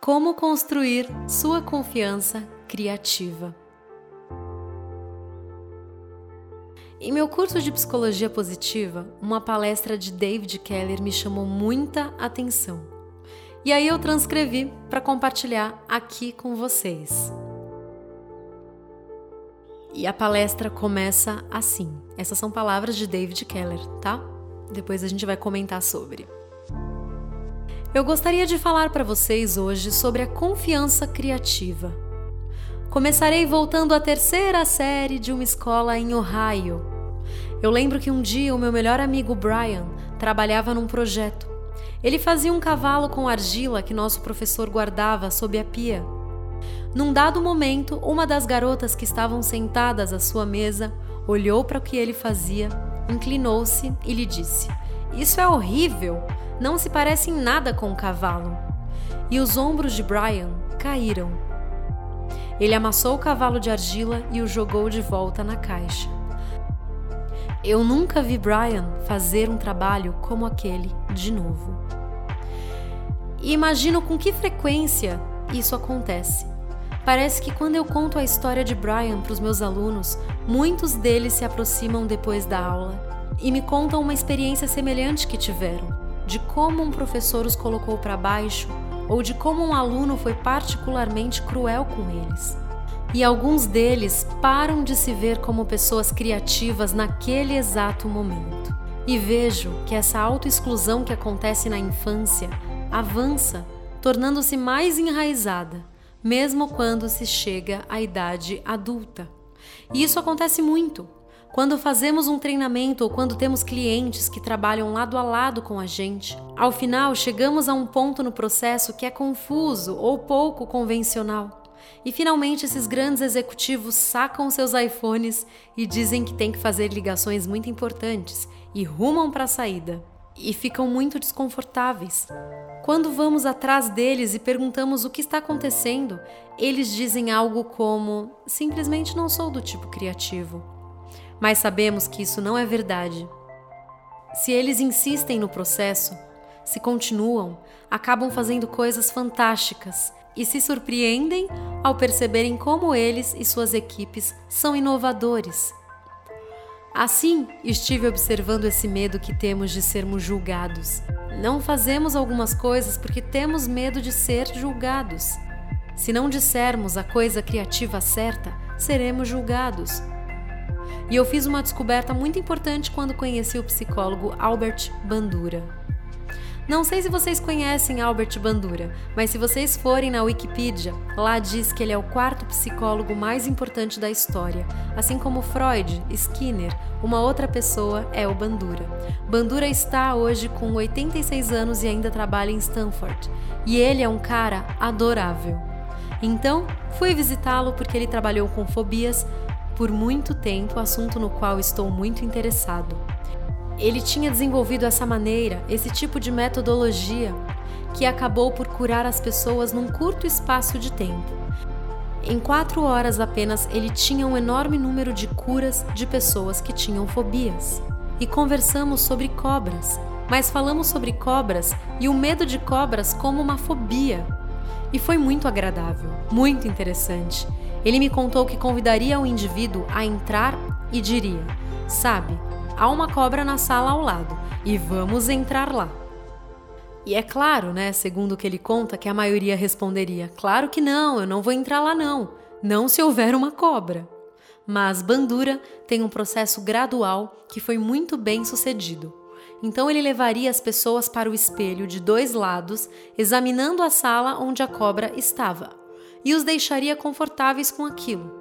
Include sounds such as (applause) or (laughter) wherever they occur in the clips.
Como construir sua confiança criativa. Em meu curso de psicologia positiva, uma palestra de David Keller me chamou muita atenção. E aí eu transcrevi para compartilhar aqui com vocês. E a palestra começa assim. Essas são palavras de David Keller, tá? Depois a gente vai comentar sobre. Eu gostaria de falar para vocês hoje sobre a confiança criativa. Começarei voltando à terceira série de uma escola em Ohio. Eu lembro que um dia o meu melhor amigo Brian trabalhava num projeto. Ele fazia um cavalo com argila que nosso professor guardava sob a pia. Num dado momento, uma das garotas que estavam sentadas à sua mesa olhou para o que ele fazia, inclinou-se e lhe disse: Isso é horrível! Não se parece em nada com um cavalo. E os ombros de Brian caíram. Ele amassou o cavalo de argila e o jogou de volta na caixa. Eu nunca vi Brian fazer um trabalho como aquele de novo. E imagino com que frequência isso acontece. Parece que quando eu conto a história de Brian para os meus alunos, muitos deles se aproximam depois da aula e me contam uma experiência semelhante que tiveram, de como um professor os colocou para baixo ou de como um aluno foi particularmente cruel com eles. E alguns deles param de se ver como pessoas criativas naquele exato momento. E vejo que essa autoexclusão que acontece na infância avança, tornando-se mais enraizada mesmo quando se chega à idade adulta. E isso acontece muito. Quando fazemos um treinamento ou quando temos clientes que trabalham lado a lado com a gente, ao final chegamos a um ponto no processo que é confuso ou pouco convencional. E finalmente esses grandes executivos sacam seus iPhones e dizem que tem que fazer ligações muito importantes e rumam para a saída e ficam muito desconfortáveis. Quando vamos atrás deles e perguntamos o que está acontecendo, eles dizem algo como: simplesmente não sou do tipo criativo. Mas sabemos que isso não é verdade. Se eles insistem no processo, se continuam, acabam fazendo coisas fantásticas e se surpreendem ao perceberem como eles e suas equipes são inovadores Assim, estive observando esse medo que temos de sermos julgados. Não fazemos algumas coisas porque temos medo de ser julgados. Se não dissermos a coisa criativa certa, seremos julgados. E eu fiz uma descoberta muito importante quando conheci o psicólogo Albert Bandura. Não sei se vocês conhecem Albert Bandura, mas se vocês forem na Wikipedia, lá diz que ele é o quarto psicólogo mais importante da história. Assim como Freud, Skinner, uma outra pessoa é o Bandura. Bandura está hoje com 86 anos e ainda trabalha em Stanford. E ele é um cara adorável. Então, fui visitá-lo porque ele trabalhou com fobias por muito tempo, assunto no qual estou muito interessado. Ele tinha desenvolvido essa maneira, esse tipo de metodologia, que acabou por curar as pessoas num curto espaço de tempo. Em quatro horas apenas, ele tinha um enorme número de curas de pessoas que tinham fobias. E conversamos sobre cobras, mas falamos sobre cobras e o medo de cobras como uma fobia. E foi muito agradável, muito interessante. Ele me contou que convidaria o indivíduo a entrar e diria: Sabe, há uma cobra na sala ao lado e vamos entrar lá. E é claro, né, segundo o que ele conta, que a maioria responderia: Claro que não, eu não vou entrar lá não, não se houver uma cobra. Mas Bandura tem um processo gradual que foi muito bem sucedido. Então ele levaria as pessoas para o espelho de dois lados, examinando a sala onde a cobra estava, e os deixaria confortáveis com aquilo.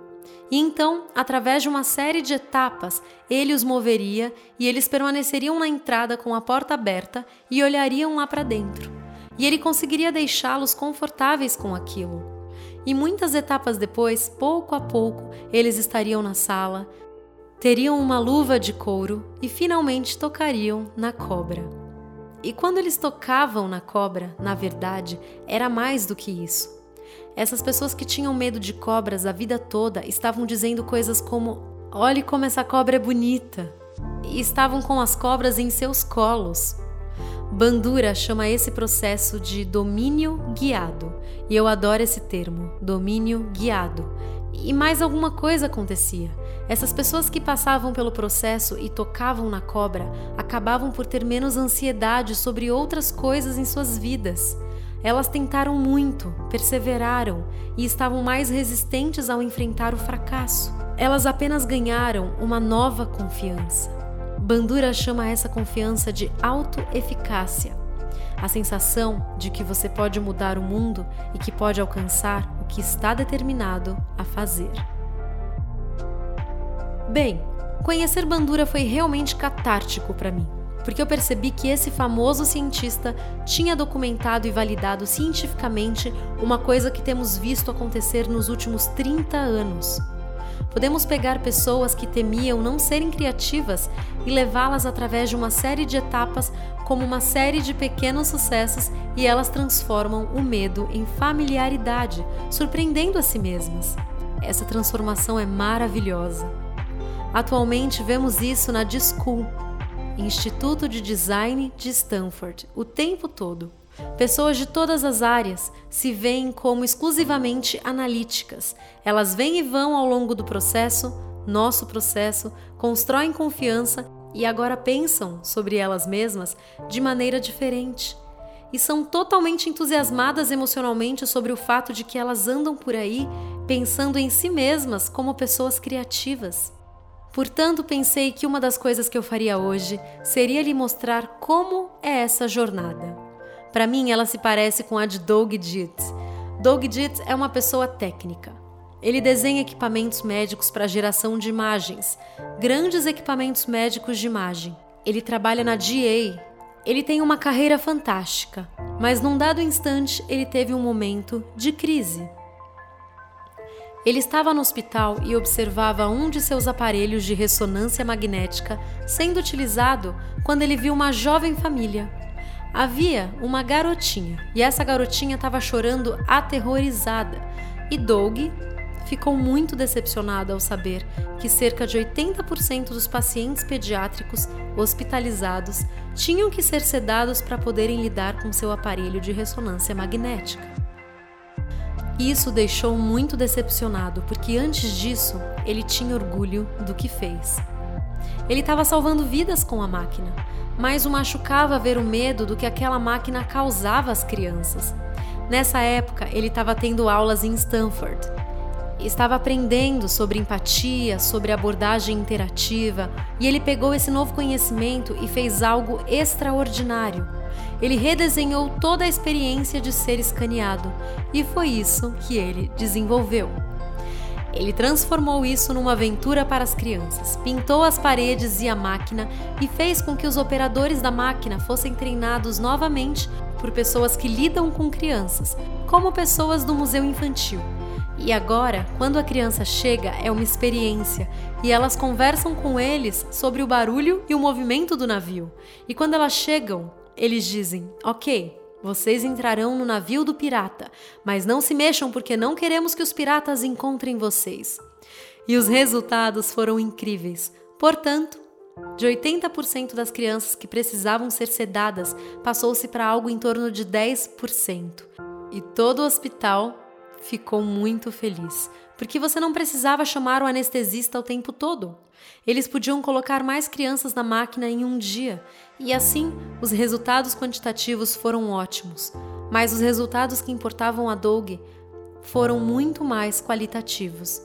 E então, através de uma série de etapas, ele os moveria e eles permaneceriam na entrada com a porta aberta e olhariam lá para dentro. E ele conseguiria deixá-los confortáveis com aquilo. E muitas etapas depois, pouco a pouco, eles estariam na sala, teriam uma luva de couro e finalmente tocariam na cobra. E quando eles tocavam na cobra, na verdade, era mais do que isso. Essas pessoas que tinham medo de cobras a vida toda estavam dizendo coisas como: Olhe como essa cobra é bonita! E estavam com as cobras em seus colos. Bandura chama esse processo de domínio guiado, e eu adoro esse termo, domínio guiado. E mais alguma coisa acontecia. Essas pessoas que passavam pelo processo e tocavam na cobra acabavam por ter menos ansiedade sobre outras coisas em suas vidas. Elas tentaram muito, perseveraram e estavam mais resistentes ao enfrentar o fracasso. Elas apenas ganharam uma nova confiança. Bandura chama essa confiança de autoeficácia. A sensação de que você pode mudar o mundo e que pode alcançar o que está determinado a fazer. Bem, conhecer Bandura foi realmente catártico para mim porque eu percebi que esse famoso cientista tinha documentado e validado cientificamente uma coisa que temos visto acontecer nos últimos 30 anos. Podemos pegar pessoas que temiam não serem criativas e levá-las através de uma série de etapas, como uma série de pequenos sucessos, e elas transformam o medo em familiaridade, surpreendendo a si mesmas. Essa transformação é maravilhosa. Atualmente vemos isso na Discool, Instituto de Design de Stanford, o tempo todo. Pessoas de todas as áreas se veem como exclusivamente analíticas. Elas vêm e vão ao longo do processo, nosso processo, constroem confiança e agora pensam sobre elas mesmas de maneira diferente. E são totalmente entusiasmadas emocionalmente sobre o fato de que elas andam por aí pensando em si mesmas como pessoas criativas. Portanto, pensei que uma das coisas que eu faria hoje seria lhe mostrar como é essa jornada. Para mim, ela se parece com a de Doug Dietz. Doug Dietz é uma pessoa técnica. Ele desenha equipamentos médicos para geração de imagens, grandes equipamentos médicos de imagem. Ele trabalha na GA. Ele tem uma carreira fantástica, mas num dado instante ele teve um momento de crise. Ele estava no hospital e observava um de seus aparelhos de ressonância magnética sendo utilizado quando ele viu uma jovem família. Havia uma garotinha e essa garotinha estava chorando aterrorizada. E Doug ficou muito decepcionado ao saber que cerca de 80% dos pacientes pediátricos hospitalizados tinham que ser sedados para poderem lidar com seu aparelho de ressonância magnética. Isso deixou muito decepcionado, porque antes disso ele tinha orgulho do que fez. Ele estava salvando vidas com a máquina, mas o machucava ver o medo do que aquela máquina causava às crianças. Nessa época, ele estava tendo aulas em Stanford. Estava aprendendo sobre empatia, sobre abordagem interativa, e ele pegou esse novo conhecimento e fez algo extraordinário ele redesenhou toda a experiência de ser escaneado e foi isso que ele desenvolveu. Ele transformou isso numa aventura para as crianças, pintou as paredes e a máquina e fez com que os operadores da máquina fossem treinados novamente por pessoas que lidam com crianças, como pessoas do museu infantil. E agora, quando a criança chega, é uma experiência e elas conversam com eles sobre o barulho e o movimento do navio. E quando elas chegam, eles dizem: Ok, vocês entrarão no navio do pirata, mas não se mexam porque não queremos que os piratas encontrem vocês. E os resultados foram incríveis. Portanto, de 80% das crianças que precisavam ser sedadas, passou-se para algo em torno de 10%. E todo o hospital ficou muito feliz, porque você não precisava chamar o anestesista o tempo todo. Eles podiam colocar mais crianças na máquina em um dia, e assim os resultados quantitativos foram ótimos, mas os resultados que importavam a Doug foram muito mais qualitativos.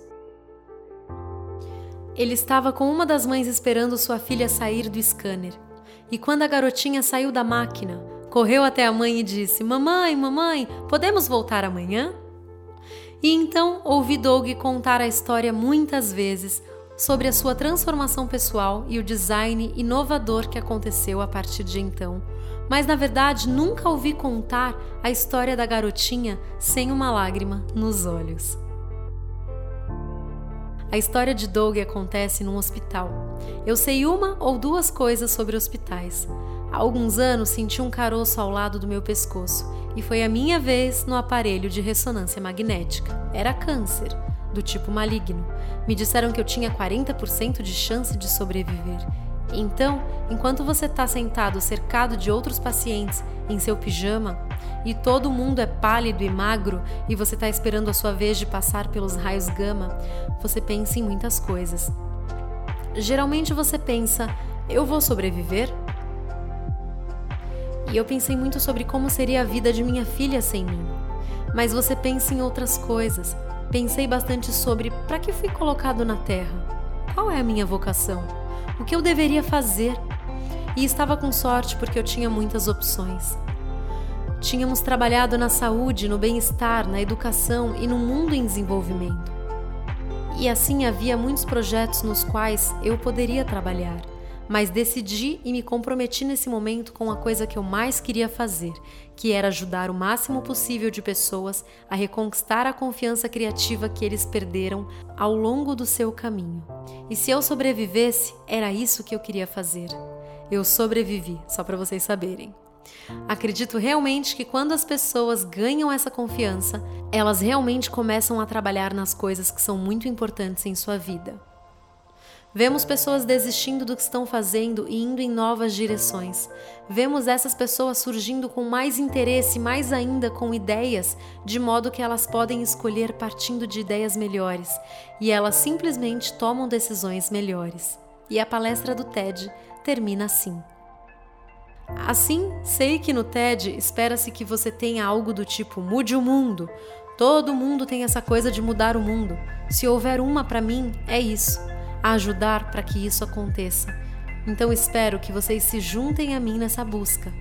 Ele estava com uma das mães esperando sua filha sair do scanner, e quando a garotinha saiu da máquina, correu até a mãe e disse: Mamãe, mamãe, podemos voltar amanhã? E então ouvi Doug contar a história muitas vezes sobre a sua transformação pessoal e o design inovador que aconteceu a partir de então. Mas na verdade nunca ouvi contar a história da garotinha sem uma lágrima nos olhos. A história de Doug acontece num hospital. Eu sei uma ou duas coisas sobre hospitais. Há alguns anos senti um caroço ao lado do meu pescoço e foi a minha vez no aparelho de ressonância magnética. Era câncer, do tipo maligno. Me disseram que eu tinha 40% de chance de sobreviver. Então, enquanto você está sentado cercado de outros pacientes em seu pijama e todo mundo é pálido e magro e você está esperando a sua vez de passar pelos raios gama, você pensa em muitas coisas. Geralmente você pensa: eu vou sobreviver? E eu pensei muito sobre como seria a vida de minha filha sem mim. Mas você pensa em outras coisas. Pensei bastante sobre para que fui colocado na Terra? Qual é a minha vocação? O que eu deveria fazer? E estava com sorte porque eu tinha muitas opções. Tínhamos trabalhado na saúde, no bem-estar, na educação e no mundo em desenvolvimento. E assim havia muitos projetos nos quais eu poderia trabalhar mas decidi e me comprometi nesse momento com a coisa que eu mais queria fazer, que era ajudar o máximo possível de pessoas a reconquistar a confiança criativa que eles perderam ao longo do seu caminho. E se eu sobrevivesse, era isso que eu queria fazer. Eu sobrevivi, só para vocês saberem. Acredito realmente que quando as pessoas ganham essa confiança, elas realmente começam a trabalhar nas coisas que são muito importantes em sua vida. Vemos pessoas desistindo do que estão fazendo e indo em novas direções. Vemos essas pessoas surgindo com mais interesse, mais ainda com ideias, de modo que elas podem escolher partindo de ideias melhores, e elas simplesmente tomam decisões melhores. E a palestra do TED termina assim. Assim, sei que no TED espera-se que você tenha algo do tipo mude o mundo. Todo mundo tem essa coisa de mudar o mundo. Se houver uma para mim, é isso ajudar para que isso aconteça. Então espero que vocês se juntem a mim nessa busca.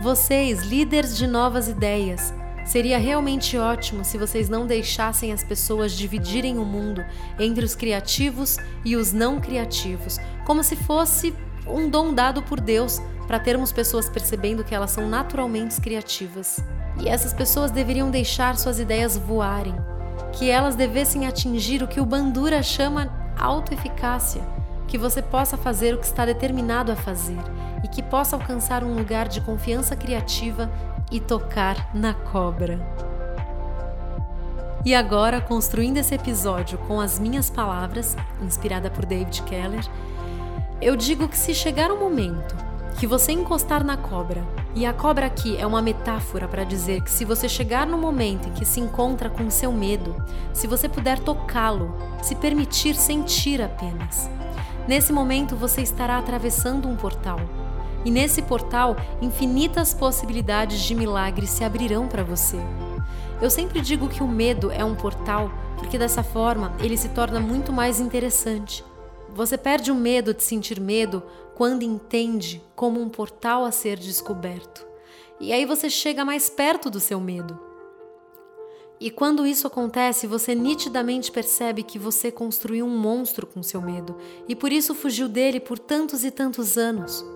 Vocês, líderes de novas ideias, seria realmente ótimo se vocês não deixassem as pessoas dividirem o mundo entre os criativos e os não criativos, como se fosse um dom dado por Deus para termos pessoas percebendo que elas são naturalmente criativas. E essas pessoas deveriam deixar suas ideias voarem, que elas devessem atingir o que o Bandura chama autoeficácia, que você possa fazer o que está determinado a fazer e que possa alcançar um lugar de confiança criativa e tocar na cobra. E agora, construindo esse episódio com as minhas palavras, inspirada por David Keller, eu digo que se chegar um momento que você encostar na cobra, e a cobra aqui é uma metáfora para dizer que se você chegar no momento em que se encontra com seu medo, se você puder tocá-lo, se permitir sentir apenas, nesse momento você estará atravessando um portal. E nesse portal, infinitas possibilidades de milagres se abrirão para você. Eu sempre digo que o medo é um portal, porque dessa forma ele se torna muito mais interessante. Você perde o medo de sentir medo quando entende como um portal a ser descoberto. E aí você chega mais perto do seu medo. E quando isso acontece, você nitidamente percebe que você construiu um monstro com seu medo e por isso fugiu dele por tantos e tantos anos.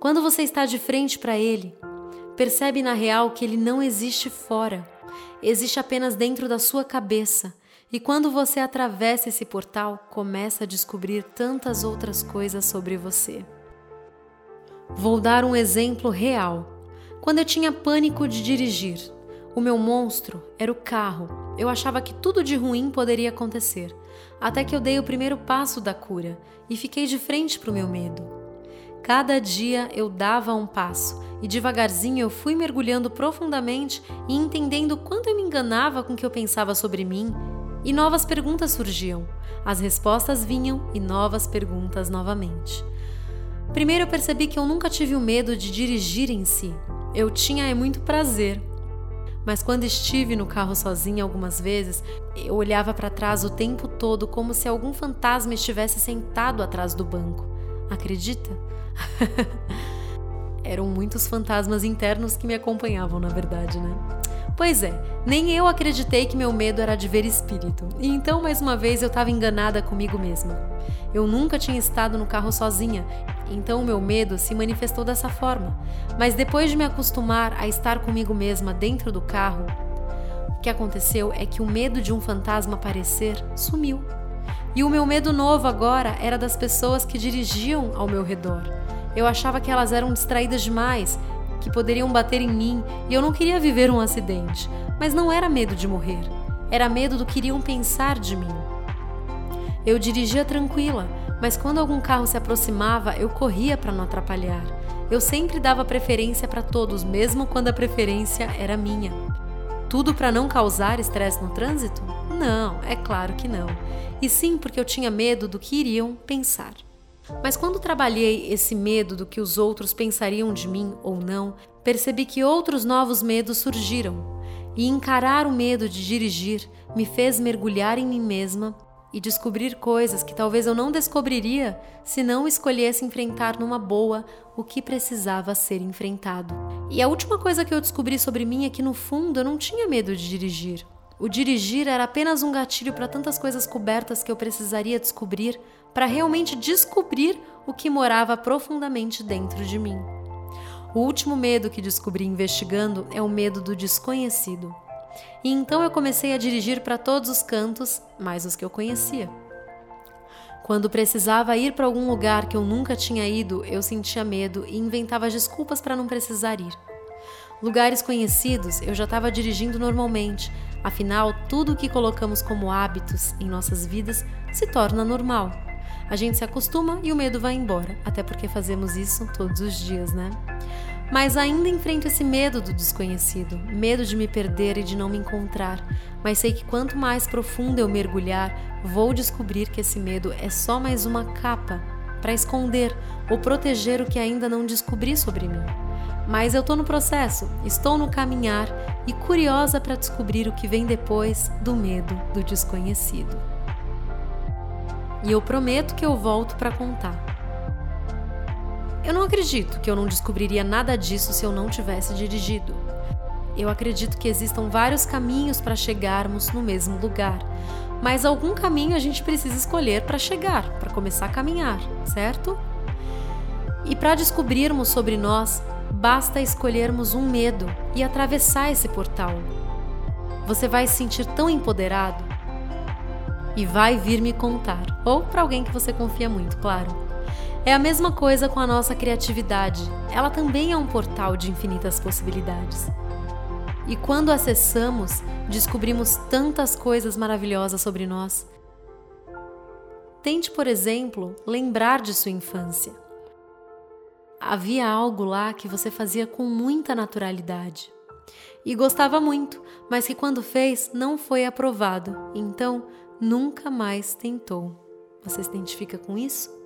Quando você está de frente para ele, percebe na real que ele não existe fora, existe apenas dentro da sua cabeça e quando você atravessa esse portal, começa a descobrir tantas outras coisas sobre você. Vou dar um exemplo real. Quando eu tinha pânico de dirigir, o meu monstro era o carro. Eu achava que tudo de ruim poderia acontecer, até que eu dei o primeiro passo da cura e fiquei de frente para o meu medo. Cada dia eu dava um passo e devagarzinho eu fui mergulhando profundamente e entendendo quanto eu me enganava com o que eu pensava sobre mim e novas perguntas surgiam. As respostas vinham e novas perguntas novamente. Primeiro eu percebi que eu nunca tive o medo de dirigir em si. Eu tinha é muito prazer. Mas quando estive no carro sozinha algumas vezes, eu olhava para trás o tempo todo como se algum fantasma estivesse sentado atrás do banco. Acredita? (laughs) Eram muitos fantasmas internos que me acompanhavam, na verdade, né? Pois é, nem eu acreditei que meu medo era de ver espírito, e então mais uma vez eu estava enganada comigo mesma. Eu nunca tinha estado no carro sozinha, então o meu medo se manifestou dessa forma. Mas depois de me acostumar a estar comigo mesma dentro do carro, o que aconteceu é que o medo de um fantasma aparecer sumiu. E o meu medo novo agora era das pessoas que dirigiam ao meu redor. Eu achava que elas eram distraídas demais que poderiam bater em mim e eu não queria viver um acidente, mas não era medo de morrer, era medo do que iriam pensar de mim. Eu dirigia tranquila, mas quando algum carro se aproximava, eu corria para não atrapalhar. Eu sempre dava preferência para todos, mesmo quando a preferência era minha. Tudo para não causar estresse no trânsito? Não, é claro que não. E sim porque eu tinha medo do que iriam pensar. Mas quando trabalhei esse medo do que os outros pensariam de mim ou não, percebi que outros novos medos surgiram. E encarar o medo de dirigir me fez mergulhar em mim mesma e descobrir coisas que talvez eu não descobriria se não escolhesse enfrentar numa boa o que precisava ser enfrentado. E a última coisa que eu descobri sobre mim é que no fundo eu não tinha medo de dirigir. O dirigir era apenas um gatilho para tantas coisas cobertas que eu precisaria descobrir para realmente descobrir o que morava profundamente dentro de mim. O último medo que descobri investigando é o medo do desconhecido. E então eu comecei a dirigir para todos os cantos, mais os que eu conhecia. Quando precisava ir para algum lugar que eu nunca tinha ido, eu sentia medo e inventava desculpas para não precisar ir. Lugares conhecidos eu já estava dirigindo normalmente, afinal, tudo o que colocamos como hábitos em nossas vidas se torna normal. A gente se acostuma e o medo vai embora, até porque fazemos isso todos os dias, né? Mas ainda enfrento esse medo do desconhecido, medo de me perder e de não me encontrar. Mas sei que quanto mais profundo eu mergulhar, vou descobrir que esse medo é só mais uma capa para esconder ou proteger o que ainda não descobri sobre mim. Mas eu estou no processo, estou no caminhar e curiosa para descobrir o que vem depois do medo do desconhecido. E eu prometo que eu volto para contar. Eu não acredito que eu não descobriria nada disso se eu não tivesse dirigido. Eu acredito que existam vários caminhos para chegarmos no mesmo lugar, mas algum caminho a gente precisa escolher para chegar, para começar a caminhar, certo? E para descobrirmos sobre nós, basta escolhermos um medo e atravessar esse portal. Você vai se sentir tão empoderado e vai vir me contar, ou para alguém que você confia muito, claro. É a mesma coisa com a nossa criatividade. Ela também é um portal de infinitas possibilidades. E quando acessamos, descobrimos tantas coisas maravilhosas sobre nós. Tente, por exemplo, lembrar de sua infância. Havia algo lá que você fazia com muita naturalidade e gostava muito, mas que quando fez não foi aprovado, então nunca mais tentou. Você se identifica com isso?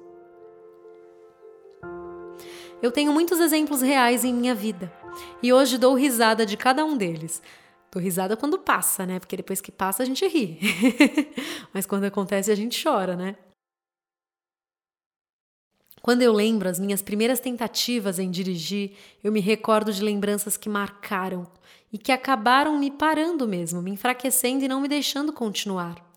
Eu tenho muitos exemplos reais em minha vida e hoje dou risada de cada um deles. Dou risada quando passa, né? Porque depois que passa a gente ri. (laughs) Mas quando acontece a gente chora, né? Quando eu lembro as minhas primeiras tentativas em dirigir, eu me recordo de lembranças que marcaram e que acabaram me parando mesmo, me enfraquecendo e não me deixando continuar.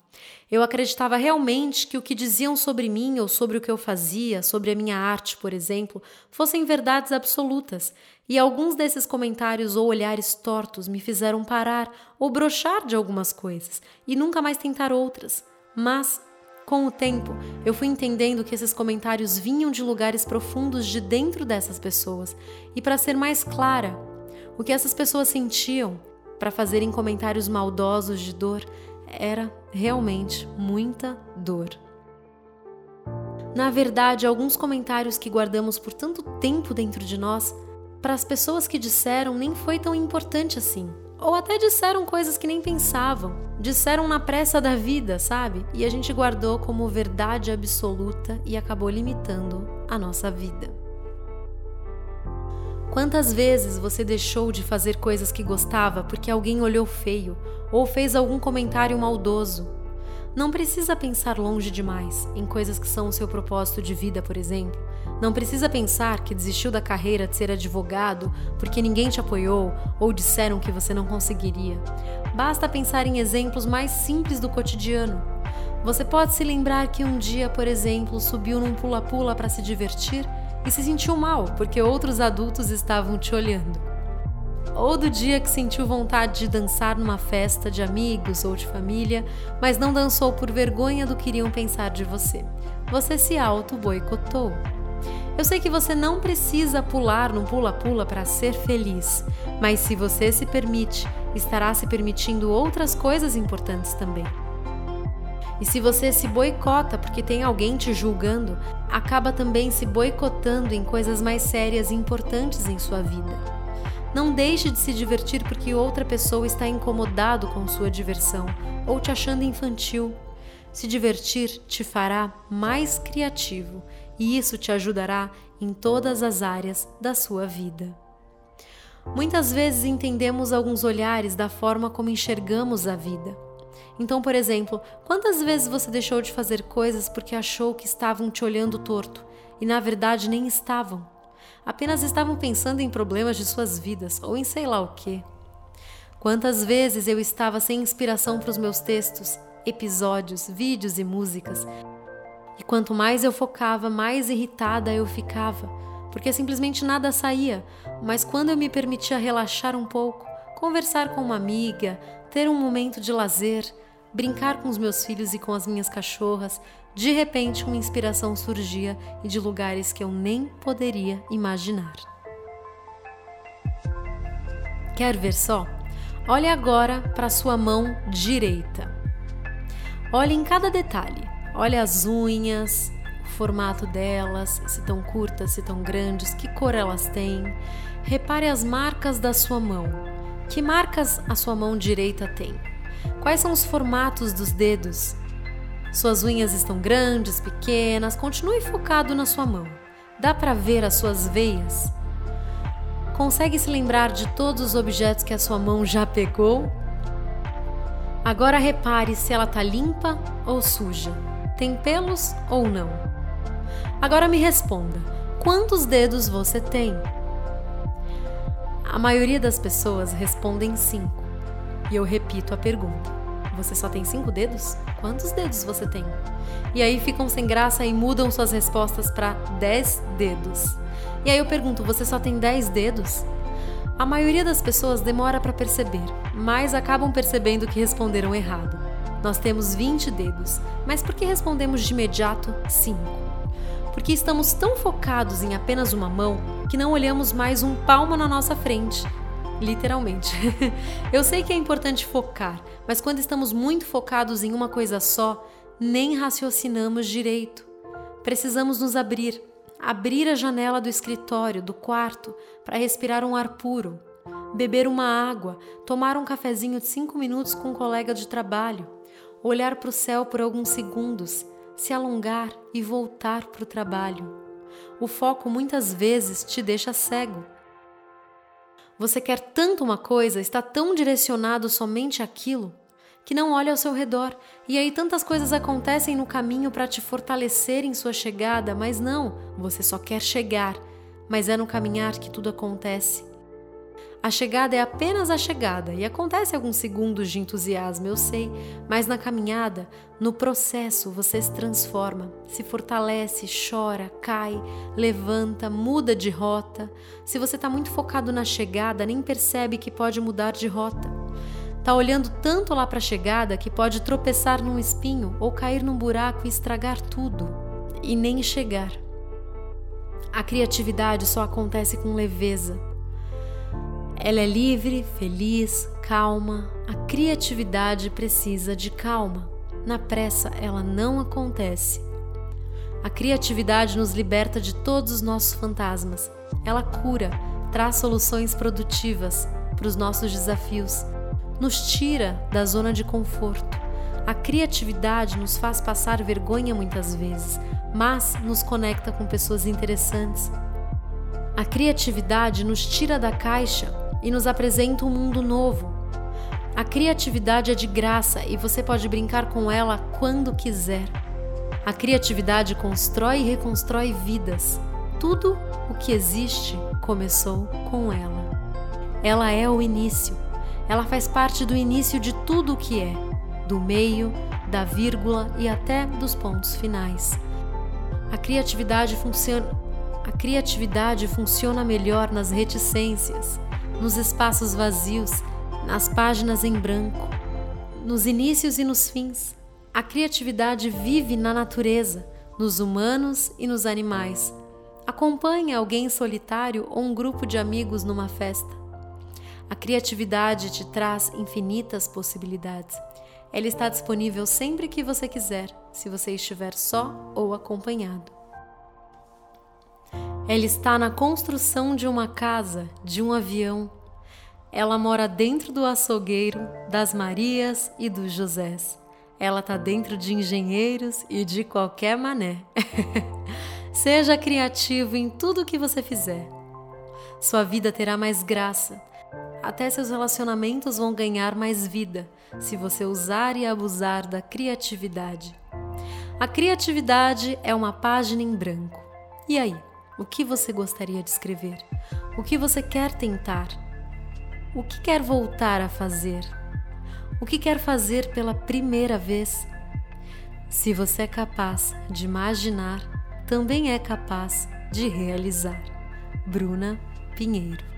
Eu acreditava realmente que o que diziam sobre mim ou sobre o que eu fazia, sobre a minha arte, por exemplo, fossem verdades absolutas, e alguns desses comentários ou olhares tortos me fizeram parar ou brochar de algumas coisas e nunca mais tentar outras. Mas, com o tempo, eu fui entendendo que esses comentários vinham de lugares profundos de dentro dessas pessoas, e para ser mais clara, o que essas pessoas sentiam para fazerem comentários maldosos de dor era realmente muita dor. Na verdade, alguns comentários que guardamos por tanto tempo dentro de nós, para as pessoas que disseram nem foi tão importante assim. Ou até disseram coisas que nem pensavam, disseram na pressa da vida, sabe? E a gente guardou como verdade absoluta e acabou limitando a nossa vida. Quantas vezes você deixou de fazer coisas que gostava porque alguém olhou feio ou fez algum comentário maldoso? Não precisa pensar longe demais em coisas que são o seu propósito de vida, por exemplo. Não precisa pensar que desistiu da carreira de ser advogado porque ninguém te apoiou ou disseram que você não conseguiria. Basta pensar em exemplos mais simples do cotidiano. Você pode se lembrar que um dia, por exemplo, subiu num pula-pula para se divertir e se sentiu mal porque outros adultos estavam te olhando. Ou do dia que sentiu vontade de dançar numa festa de amigos ou de família, mas não dançou por vergonha do que iriam pensar de você. Você se auto-boicotou. Eu sei que você não precisa pular no pula-pula para ser feliz, mas se você se permite, estará se permitindo outras coisas importantes também. E se você se boicota porque tem alguém te julgando, acaba também se boicotando em coisas mais sérias e importantes em sua vida. Não deixe de se divertir porque outra pessoa está incomodado com sua diversão ou te achando infantil. Se divertir te fará mais criativo e isso te ajudará em todas as áreas da sua vida. Muitas vezes entendemos alguns olhares da forma como enxergamos a vida. Então, por exemplo, quantas vezes você deixou de fazer coisas porque achou que estavam te olhando torto e na verdade nem estavam? Apenas estavam pensando em problemas de suas vidas ou em sei lá o que. Quantas vezes eu estava sem inspiração para os meus textos, episódios, vídeos e músicas, e quanto mais eu focava, mais irritada eu ficava, porque simplesmente nada saía. Mas quando eu me permitia relaxar um pouco, conversar com uma amiga, ter um momento de lazer, brincar com os meus filhos e com as minhas cachorras, de repente uma inspiração surgia e de lugares que eu nem poderia imaginar. Quer ver só? Olhe agora para sua mão direita. Olhe em cada detalhe. Olhe as unhas, o formato delas, se estão curtas, se estão grandes, que cor elas têm. Repare as marcas da sua mão. Que marcas a sua mão direita tem? Quais são os formatos dos dedos? Suas unhas estão grandes, pequenas? Continue focado na sua mão. Dá para ver as suas veias? Consegue se lembrar de todos os objetos que a sua mão já pegou? Agora repare se ela está limpa ou suja. Tem pelos ou não? Agora me responda: quantos dedos você tem? A maioria das pessoas respondem cinco. E eu repito a pergunta: você só tem cinco dedos? Quantos dedos você tem? E aí ficam sem graça e mudam suas respostas para dez dedos. E aí eu pergunto: você só tem dez dedos? A maioria das pessoas demora para perceber, mas acabam percebendo que responderam errado. Nós temos 20 dedos, mas por que respondemos de imediato 5? Porque estamos tão focados em apenas uma mão que não olhamos mais um palmo na nossa frente. Literalmente. (laughs) Eu sei que é importante focar, mas quando estamos muito focados em uma coisa só, nem raciocinamos direito. Precisamos nos abrir, abrir a janela do escritório, do quarto, para respirar um ar puro, beber uma água, tomar um cafezinho de cinco minutos com um colega de trabalho, olhar para o céu por alguns segundos, se alongar e voltar para o trabalho. O foco muitas vezes te deixa cego. Você quer tanto uma coisa, está tão direcionado somente àquilo, que não olha ao seu redor. E aí tantas coisas acontecem no caminho para te fortalecer em sua chegada, mas não, você só quer chegar, mas é no caminhar que tudo acontece. A chegada é apenas a chegada e acontece alguns segundos de entusiasmo, eu sei, mas na caminhada, no processo, você se transforma, se fortalece, chora, cai, levanta, muda de rota. Se você está muito focado na chegada, nem percebe que pode mudar de rota. Está olhando tanto lá para a chegada que pode tropeçar num espinho ou cair num buraco e estragar tudo e nem chegar. A criatividade só acontece com leveza. Ela é livre, feliz, calma. A criatividade precisa de calma. Na pressa, ela não acontece. A criatividade nos liberta de todos os nossos fantasmas. Ela cura, traz soluções produtivas para os nossos desafios nos tira da zona de conforto. A criatividade nos faz passar vergonha muitas vezes, mas nos conecta com pessoas interessantes. A criatividade nos tira da caixa e nos apresenta um mundo novo. A criatividade é de graça e você pode brincar com ela quando quiser. A criatividade constrói e reconstrói vidas. Tudo o que existe começou com ela. Ela é o início. Ela faz parte do início de tudo o que é, do meio, da vírgula e até dos pontos finais. A criatividade funciona, a criatividade funciona melhor nas reticências, nos espaços vazios, nas páginas em branco, nos inícios e nos fins. A criatividade vive na natureza, nos humanos e nos animais. Acompanhe alguém solitário ou um grupo de amigos numa festa. A criatividade te traz infinitas possibilidades. Ela está disponível sempre que você quiser, se você estiver só ou acompanhado. Ela está na construção de uma casa, de um avião. Ela mora dentro do açougueiro, das Marias e dos Josés. Ela está dentro de engenheiros e de qualquer mané. (laughs) Seja criativo em tudo que você fizer. Sua vida terá mais graça. Até seus relacionamentos vão ganhar mais vida se você usar e abusar da criatividade. A criatividade é uma página em branco. E aí, o que você gostaria de escrever? O que você quer tentar? O que quer voltar a fazer? O que quer fazer pela primeira vez? Se você é capaz de imaginar, também é capaz de realizar. Bruna Pinheiro